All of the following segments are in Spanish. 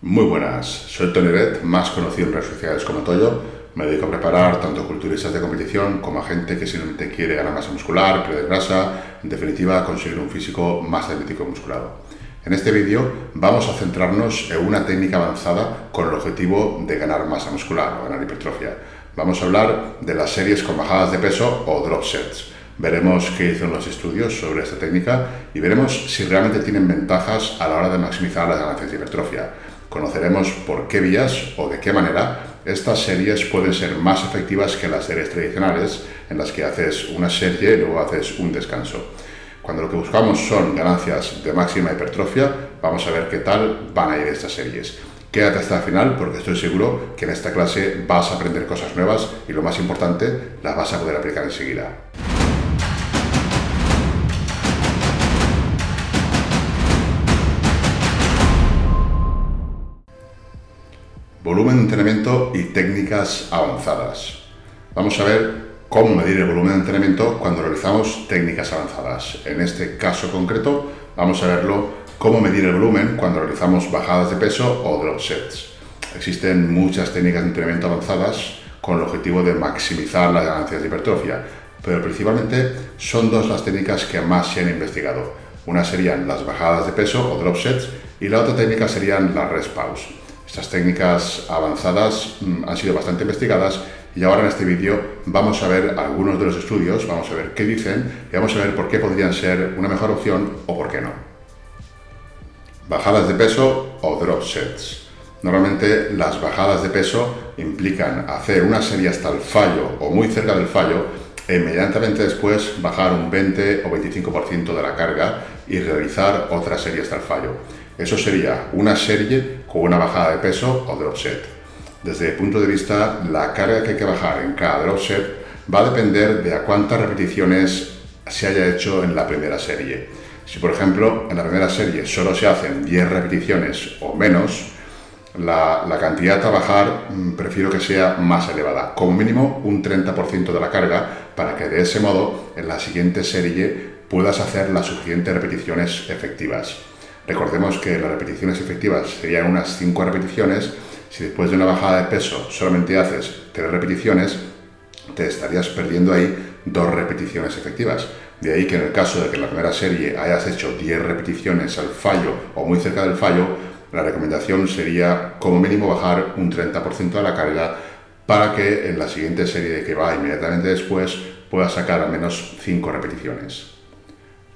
Muy buenas, soy Tony Red, más conocido en redes sociales como Toyo. Me dedico a preparar tanto culturistas de competición como a gente que simplemente quiere ganar masa muscular, perder grasa, en definitiva conseguir un físico más atlético y musculado. En este vídeo vamos a centrarnos en una técnica avanzada con el objetivo de ganar masa muscular o ganar hipertrofia. Vamos a hablar de las series con bajadas de peso o drop sets. Veremos qué dicen los estudios sobre esta técnica y veremos si realmente tienen ventajas a la hora de maximizar las ganancias de hipertrofia. Conoceremos por qué vías o de qué manera estas series pueden ser más efectivas que las series tradicionales en las que haces una serie y luego haces un descanso. Cuando lo que buscamos son ganancias de máxima hipertrofia, vamos a ver qué tal van a ir estas series. Quédate hasta el final porque estoy seguro que en esta clase vas a aprender cosas nuevas y lo más importante, las vas a poder aplicar enseguida. Volumen de entrenamiento y técnicas avanzadas. Vamos a ver cómo medir el volumen de entrenamiento cuando realizamos técnicas avanzadas. En este caso concreto vamos a verlo cómo medir el volumen cuando realizamos bajadas de peso o drop sets. Existen muchas técnicas de entrenamiento avanzadas con el objetivo de maximizar las ganancias de hipertrofia, pero principalmente son dos las técnicas que más se han investigado. Una serían las bajadas de peso o drop sets y la otra técnica serían las rest pause. Estas técnicas avanzadas mm, han sido bastante investigadas y ahora en este vídeo vamos a ver algunos de los estudios, vamos a ver qué dicen y vamos a ver por qué podrían ser una mejor opción o por qué no. Bajadas de peso o drop sets. Normalmente las bajadas de peso implican hacer una serie hasta el fallo o muy cerca del fallo e inmediatamente después bajar un 20 o 25% de la carga y realizar otra serie hasta el fallo. Eso sería una serie con una bajada de peso o drop set. Desde el punto de vista, la carga que hay que bajar en cada drop set va a depender de a cuántas repeticiones se haya hecho en la primera serie. Si por ejemplo en la primera serie solo se hacen 10 repeticiones o menos, la, la, cantidad a trabajar mm, prefiero que sea más elevada, como mínimo un 30% de la carga, para que de ese modo en la siguiente serie puedas hacer las suficientes repeticiones efectivas. Recordemos que las repeticiones efectivas serían unas 5 repeticiones. Si después de una bajada de peso solamente haces 3 repeticiones, te estarías perdiendo ahí dos repeticiones efectivas. De ahí que en el caso de que en la primera serie hayas hecho 10 repeticiones al fallo o muy cerca del fallo, la recomendación sería como mínimo bajar un 30% de la carga para que en la siguiente serie que va inmediatamente después puedas sacar al menos 5 repeticiones.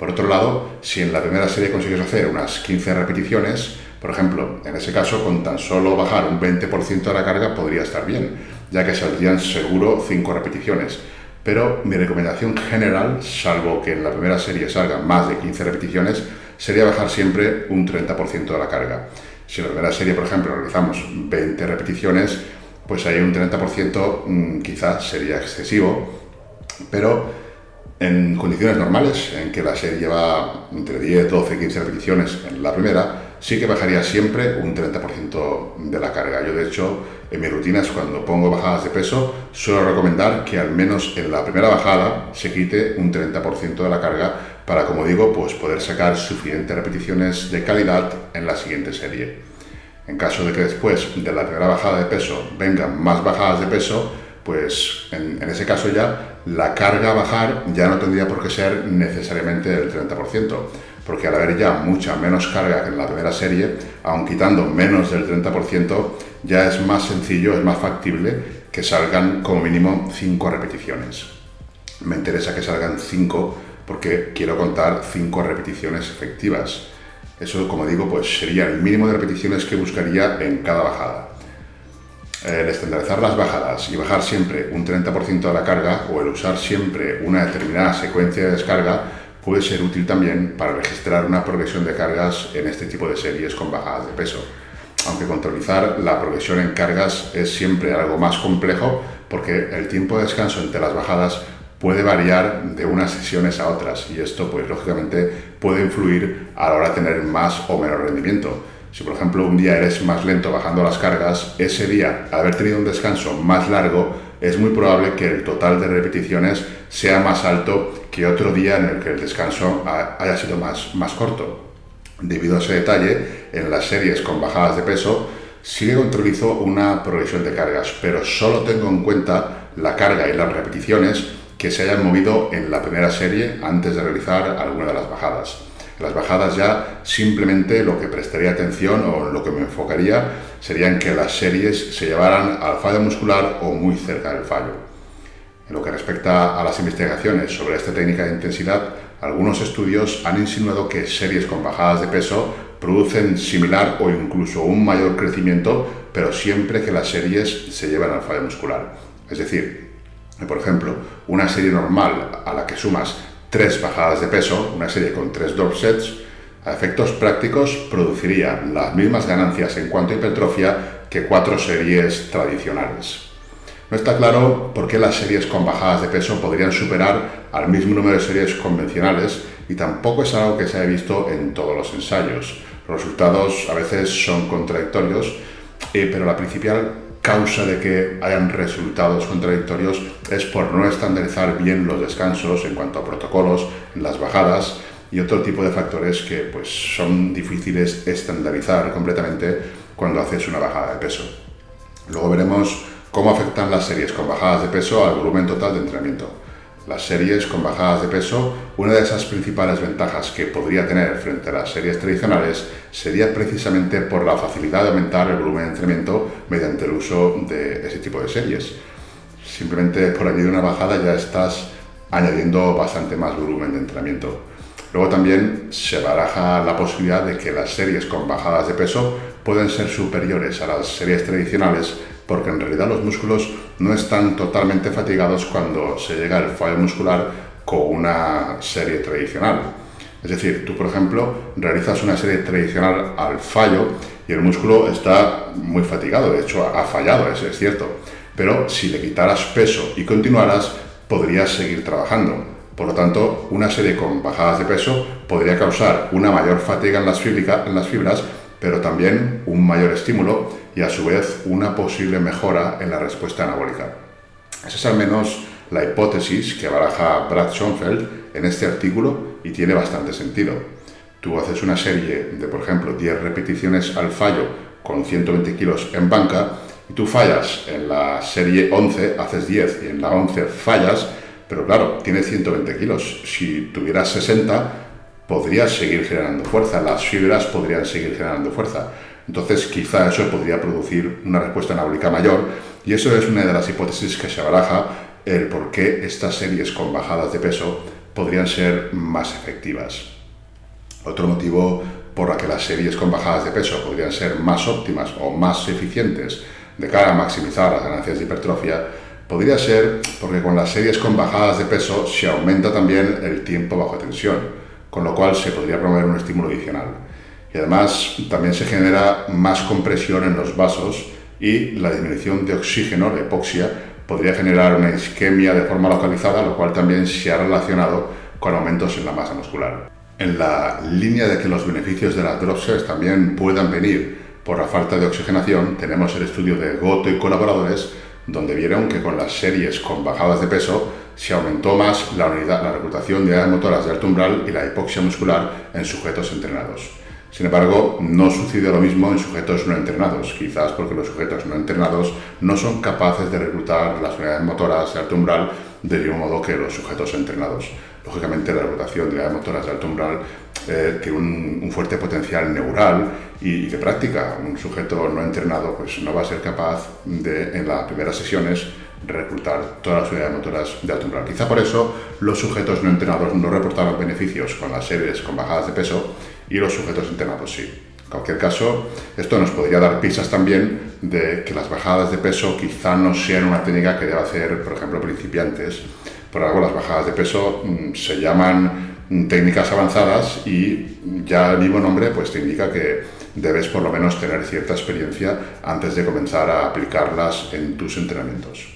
Por otro lado, si en la primera serie consigues hacer unas 15 repeticiones, por ejemplo, en ese caso con tan solo bajar un 20% de la carga podría estar bien, ya que saldrían seguro 5 repeticiones. Pero mi recomendación general, salvo que en la primera serie salgan más de 15 repeticiones, sería bajar siempre un 30% de la carga. Si en la primera serie, por ejemplo, realizamos 20 repeticiones, pues ahí un 30% mm, quizás sería excesivo, pero en condiciones normales, en que la serie lleva entre 10, 12, 15 repeticiones en la primera, sí que bajaría siempre un 30% de la carga. Yo, de hecho, en mis rutinas, cuando pongo bajadas de peso, suelo recomendar que al menos en la primera bajada se quite un 30% de la carga para, como digo, pues poder sacar suficientes repeticiones de calidad en la siguiente serie. En caso de que después de la primera bajada de peso vengan más bajadas de peso, pues en, ese caso ya la carga a bajar ya no tendría por qué ser necesariamente del 30%, porque al haber ya mucha menos carga que en la primera serie, aun quitando menos del 30%, ya es más sencillo, es más factible que salgan como mínimo 5 repeticiones. Me interesa que salgan 5 porque quiero contar 5 repeticiones efectivas. Eso, como digo, pues sería el mínimo de repeticiones que buscaría en cada bajada. El estandarizar las bajadas y bajar siempre un 30% de la carga o el usar siempre una determinada secuencia de descarga puede ser útil también para registrar una progresión de cargas en este tipo de series con bajadas de peso. Aunque controlizar la progresión en cargas es siempre algo más complejo porque el tiempo de descanso entre las bajadas puede variar de unas sesiones a otras y esto pues lógicamente puede influir a la hora de tener más o menos rendimiento. Si por ejemplo un día eres más lento bajando las cargas, ese día, haber tenido un descanso más largo, es muy probable que el total de repeticiones sea más alto que otro día en el que el descanso haya sido más, más corto. Debido a ese detalle, en las series con bajadas de peso, sí que controlizo una progresión de cargas, pero solo tengo en cuenta la carga y las repeticiones que se hayan movido en la primera serie antes de realizar alguna de las bajadas. Las bajadas ya simplemente lo que prestaría atención o lo que me enfocaría sería en que las series se llevaran al fallo muscular o muy cerca del fallo. En lo que respecta a las investigaciones sobre esta técnica de intensidad, algunos estudios han insinuado que series con bajadas de peso producen similar o incluso un mayor crecimiento, pero siempre que las series se llevan al fallo muscular. Es decir, por ejemplo, una serie normal a la que sumas tres bajadas de peso, una serie con tres drop sets, a efectos prácticos produciría las mismas ganancias en cuanto a hipertrofia que cuatro series tradicionales. No está claro por qué las series con bajadas de peso podrían superar al mismo número de series convencionales y tampoco es algo que se haya visto en todos los ensayos. Los resultados a veces son contradictorios, eh, pero la principal causa de que hayan resultados contradictorios es por no estandarizar bien los descansos en cuanto a protocolos las bajadas y otro tipo de factores que pues, son difíciles estandarizar completamente cuando haces una bajada de peso. Luego veremos ¿Cómo afectan las series con bajadas de peso al volumen total de entrenamiento? Las series con bajadas de peso, una de esas principales ventajas que podría tener frente a las series tradicionales sería precisamente por la facilidad de aumentar el volumen de entrenamiento mediante el uso de ese tipo de series. Simplemente por añadir una bajada ya estás añadiendo bastante más volumen de entrenamiento. Luego también se baraja la posibilidad de que las series con bajadas de peso pueden ser superiores a las series tradicionales porque en realidad los músculos no están totalmente fatigados cuando se llega al fallo muscular con una serie tradicional. Es decir, tú por ejemplo realizas una serie tradicional al fallo y el músculo está muy fatigado, de hecho ha fallado, eso es cierto, pero si le quitaras peso y continuaras podrías seguir trabajando. Por lo tanto, una serie con bajadas de peso podría causar una mayor fatiga en las, fibras, pero también un mayor estímulo y a su vez una posible mejora en la respuesta anabólica. Esa es al menos la hipótesis que baraja Brad Schoenfeld en este artículo y tiene bastante sentido. Tú haces una serie de, por ejemplo, 10 repeticiones al fallo con 120 kilos en banca y tú fallas en la serie 11, haces 10 y en la 11 fallas, pero claro, tienes 120 kilos. Si tuvieras 60, podrías seguir generando fuerza, las fibras podrían seguir generando fuerza. Entonces, quizá eso podría producir una respuesta anabólica mayor y eso es una de las hipótesis que se baraja el por qué estas series con bajadas de peso podrían ser más efectivas. Otro motivo por la que las series con bajadas de peso podrían ser más óptimas o más eficientes de cara a maximizar las ganancias de hipertrofia podría ser porque con las series con bajadas de peso se aumenta también el tiempo bajo tensión, con lo cual se podría promover un estímulo adicional y además también se genera más compresión en los vasos y la disminución de oxígeno, la hipoxia, podría generar una isquemia de forma localizada, lo cual también se ha relacionado con aumentos en la masa muscular. En la línea de que los beneficios de las dropsets también puedan venir por la falta de oxigenación, tenemos el estudio de Goto y colaboradores, donde vieron que con las series con bajadas de peso se aumentó más la, unidad, la reclutación de unidades motoras de alto umbral y la hipoxia muscular en sujetos entrenados. Sin embargo, no sucede lo mismo en sujetos no entrenados, quizás porque los sujetos no entrenados no son capaces de reclutar las unidades motoras de alto umbral del mismo modo que los sujetos entrenados. Lógicamente, la reclutación de unidades motoras de alto umbral eh, tiene un, fuerte potencial neural y, de práctica. Un sujeto no entrenado pues, no va a ser capaz de, en las primeras sesiones, reclutar todas las unidades motoras de alto umbral. Quizá por eso los sujetos no entrenados no reportaron beneficios con las series con bajadas de peso y los sujetos entrenados sí. En cualquier caso, esto nos podría dar pistas también de que las bajadas de peso quizá no sean una técnica que deba hacer, por ejemplo, principiantes. Por algo las bajadas de peso mm, se llaman mm, técnicas avanzadas y ya el mismo nombre pues te indica que debes por lo menos tener cierta experiencia antes de comenzar a aplicarlas en tus entrenamientos.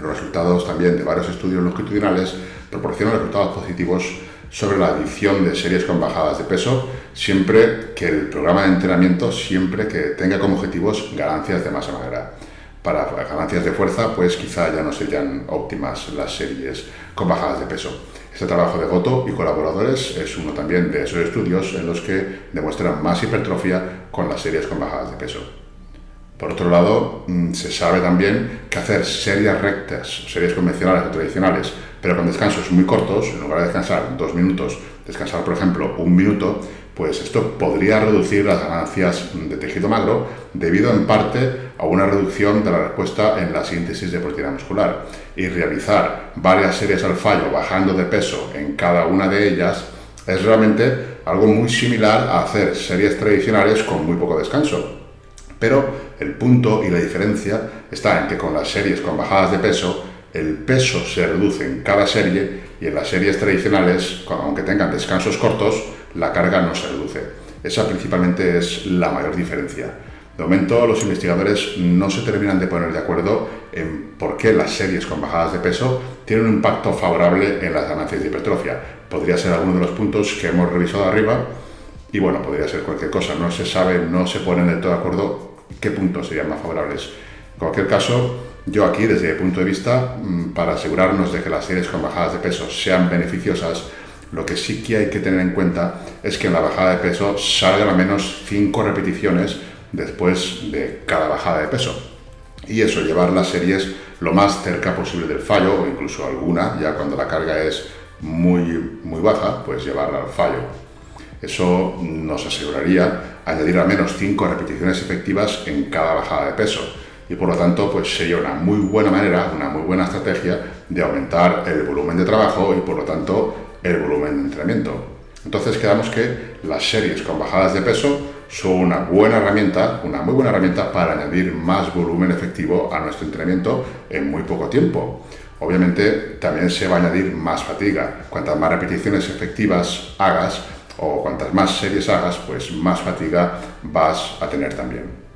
Los resultados también de varios estudios longitudinales proporcionan resultados positivos sobre la adición de series con bajadas de peso, siempre que el programa de entrenamiento, siempre que tenga como objetivos ganancias de masa magra. Para ganancias de fuerza, pues quizá ya no serían óptimas las series con bajadas de peso. Este trabajo de Goto y colaboradores es uno también de esos estudios en los que demuestran más hipertrofia con las series con bajadas de peso. Por otro lado, mm, se sabe también que hacer series rectas, series convencionales o tradicionales, pero con descansos muy cortos, en lugar de descansar dos minutos, descansar por ejemplo un minuto, pues esto podría reducir las ganancias de tejido magro debido en parte a una reducción de la respuesta en la síntesis de proteína muscular. Y realizar varias series al fallo bajando de peso en cada una de ellas es realmente algo muy similar a hacer series tradicionales con muy poco descanso. Pero el punto y la diferencia está en que con las series con bajadas de peso, el peso se reduce en cada serie y en las series tradicionales, aunque tengan descansos cortos, la carga no se reduce. Esa principalmente es la mayor diferencia. De momento, los investigadores no se terminan de poner de acuerdo en por qué las series con bajadas de peso tienen un impacto favorable en las ganancias de hipertrofia. Podría ser alguno de los puntos que hemos revisado arriba y bueno, podría ser cualquier cosa. No se sabe, no se ponen de todo de acuerdo qué puntos serían más favorables. En cualquier caso, yo aquí, desde mi punto de vista, mm, para asegurarnos de que las series con bajadas de peso sean beneficiosas, lo que sí que hay que tener en cuenta es que en la bajada de peso salgan al menos 5 repeticiones después de cada bajada de peso. Y eso, llevar las series lo más cerca posible del fallo, o incluso alguna, ya cuando la carga es muy, muy baja, pues llevarla al fallo. Eso nos aseguraría añadir al menos 5 repeticiones efectivas en cada bajada de peso. Y por lo tanto, pues sería una muy buena manera, una muy buena estrategia de aumentar el volumen de trabajo y por lo tanto el volumen de entrenamiento. Entonces quedamos que las series con bajadas de peso son una buena herramienta, una muy buena herramienta para añadir más volumen efectivo a nuestro entrenamiento en muy poco tiempo. Obviamente también se va a añadir más fatiga. Cuantas más repeticiones efectivas hagas o cuantas más series hagas, pues más fatiga vas a tener también.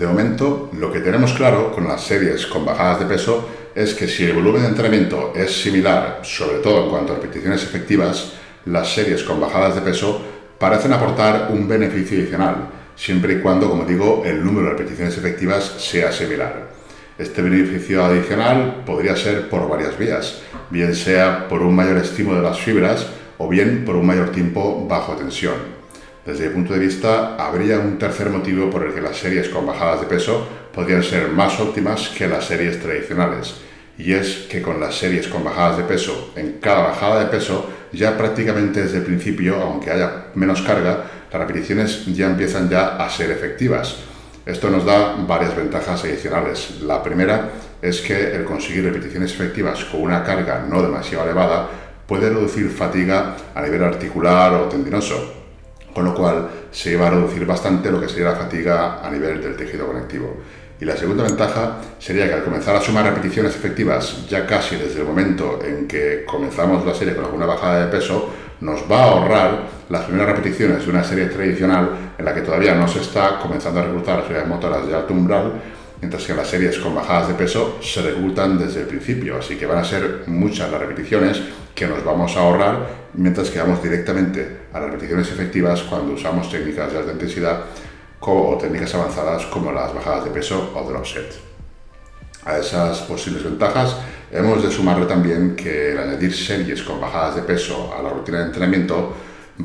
De momento, lo que tenemos claro con las series con bajadas de peso es que si el volumen de entrenamiento es similar, sobre todo en cuanto a repeticiones efectivas, las series con bajadas de peso parecen aportar un beneficio adicional, siempre y cuando, como digo, el número de repeticiones efectivas sea similar. Este beneficio adicional podría ser por varias vías, bien sea por un mayor estímulo de las fibras o bien por un mayor tiempo bajo tensión. Desde mi punto de vista, habría un tercer motivo por el que las series con bajadas de peso podrían ser más óptimas que las series tradicionales, y es que con las series con bajadas de peso, en cada bajada de peso, ya prácticamente desde el principio, aunque haya menos carga, las repeticiones ya empiezan ya a ser efectivas. Esto nos da varias ventajas adicionales. La primera es que el conseguir repeticiones efectivas con una carga no demasiado elevada puede reducir fatiga a nivel articular o tendinoso, con lo cual se va a reducir bastante lo que sería la fatiga a nivel del tejido conectivo. Y la segunda ventaja sería que al comenzar a sumar repeticiones efectivas, ya casi desde el momento en que comenzamos la serie con alguna bajada de peso, nos va a ahorrar las primeras repeticiones de una serie tradicional en la que todavía no se está comenzando a reclutar las unidades motoras de alto umbral, mientras que las series con bajadas de peso se reclutan desde el principio, así que van a ser muchas las repeticiones que nos vamos a ahorrar mientras que vamos directamente a las repeticiones efectivas cuando usamos técnicas de alta intensidad o técnicas avanzadas como las bajadas de peso o drop set. A esas posibles ventajas hemos de sumarle también que el añadir series con bajadas de peso a la rutina de entrenamiento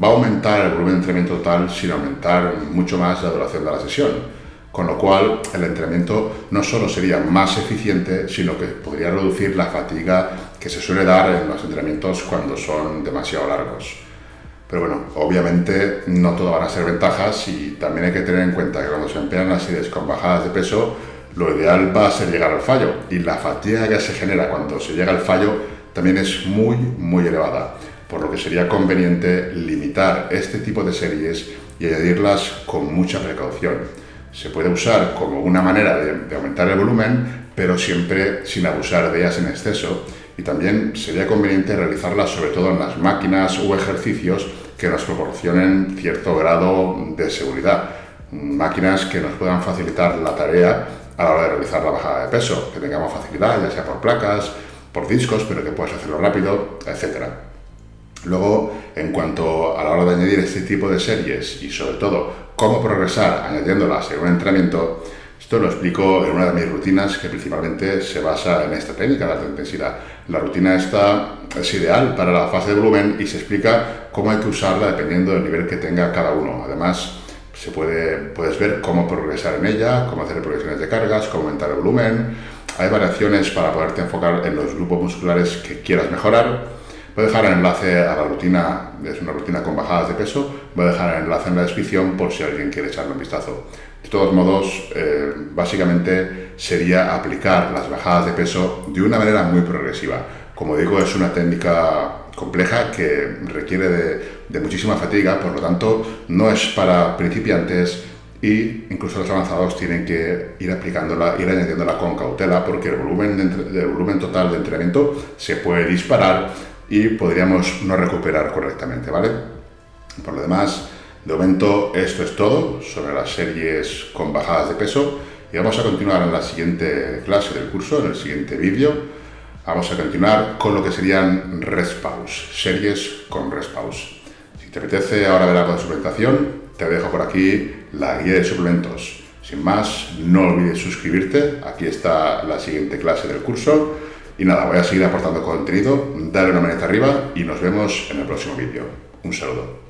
va a aumentar el volumen de entrenamiento total sin aumentar mucho más la duración de la sesión con lo cual el entrenamiento no solo sería más eficiente, sino que podría reducir la fatiga que se suele dar en los entrenamientos cuando son demasiado largos. Pero bueno, obviamente no todo van a ser ventajas y también hay que tener en cuenta que cuando se emplean las series con bajadas de peso, lo ideal va a ser llegar al fallo y la fatiga que se genera cuando se llega al fallo también es muy, muy elevada, por lo que sería conveniente limitar este tipo de series y añadirlas con mucha precaución se puede usar como una manera de, aumentar el volumen, pero siempre sin abusar de ellas en exceso. Y también sería conveniente realizarlas sobre todo en las máquinas u ejercicios que nos proporcionen cierto grado de seguridad. Máquinas que nos puedan facilitar la tarea a la hora de realizar la bajada de peso, que tengamos facilidad, ya sea por placas, por discos, pero que puedas hacerlo rápido, etc. Luego, en cuanto a la hora de añadir este tipo de series y sobre todo cómo progresar añadiéndolas en un entrenamiento, Esto lo explico en una de mis rutinas que principalmente se basa en esta técnica de alta intensidad. La rutina esta es ideal para la fase de volumen y se explica cómo hay que usarla dependiendo del nivel que tenga cada uno. Además, se puede, puedes ver cómo progresar en ella, cómo hacer progresiones de cargas, cómo aumentar el volumen. Hay variaciones para poderte enfocar en los grupos musculares que quieras mejorar. Voy a dejar el enlace a la rutina, es una rutina con bajadas de peso, voy a dejar el enlace en la descripción por si alguien quiere echarle un vistazo. De todos modos, eh, básicamente sería aplicar las bajadas de peso de una manera muy progresiva. Como digo, es una técnica compleja que requiere de, muchísima fatiga, por lo tanto, no es para principiantes y incluso los avanzados tienen que ir aplicándola, ir añadiéndola con cautela porque el volumen, el volumen total de entrenamiento se puede disparar y podríamos no recuperar correctamente, ¿vale? Por lo demás, de momento esto es todo sobre las series con bajadas de peso y vamos a continuar en la siguiente clase del curso, en el siguiente vídeo. Vamos a continuar con lo que serían rest pause, series con rest pause. Si te apetece ahora ver algo de suplementación, te dejo por aquí la guía de suplementos. Sin más, no olvides suscribirte, aquí está la siguiente clase del curso. Y nada, voy a seguir aportando contenido, dale una manita arriba y nos vemos en el próximo vídeo. Un saludo.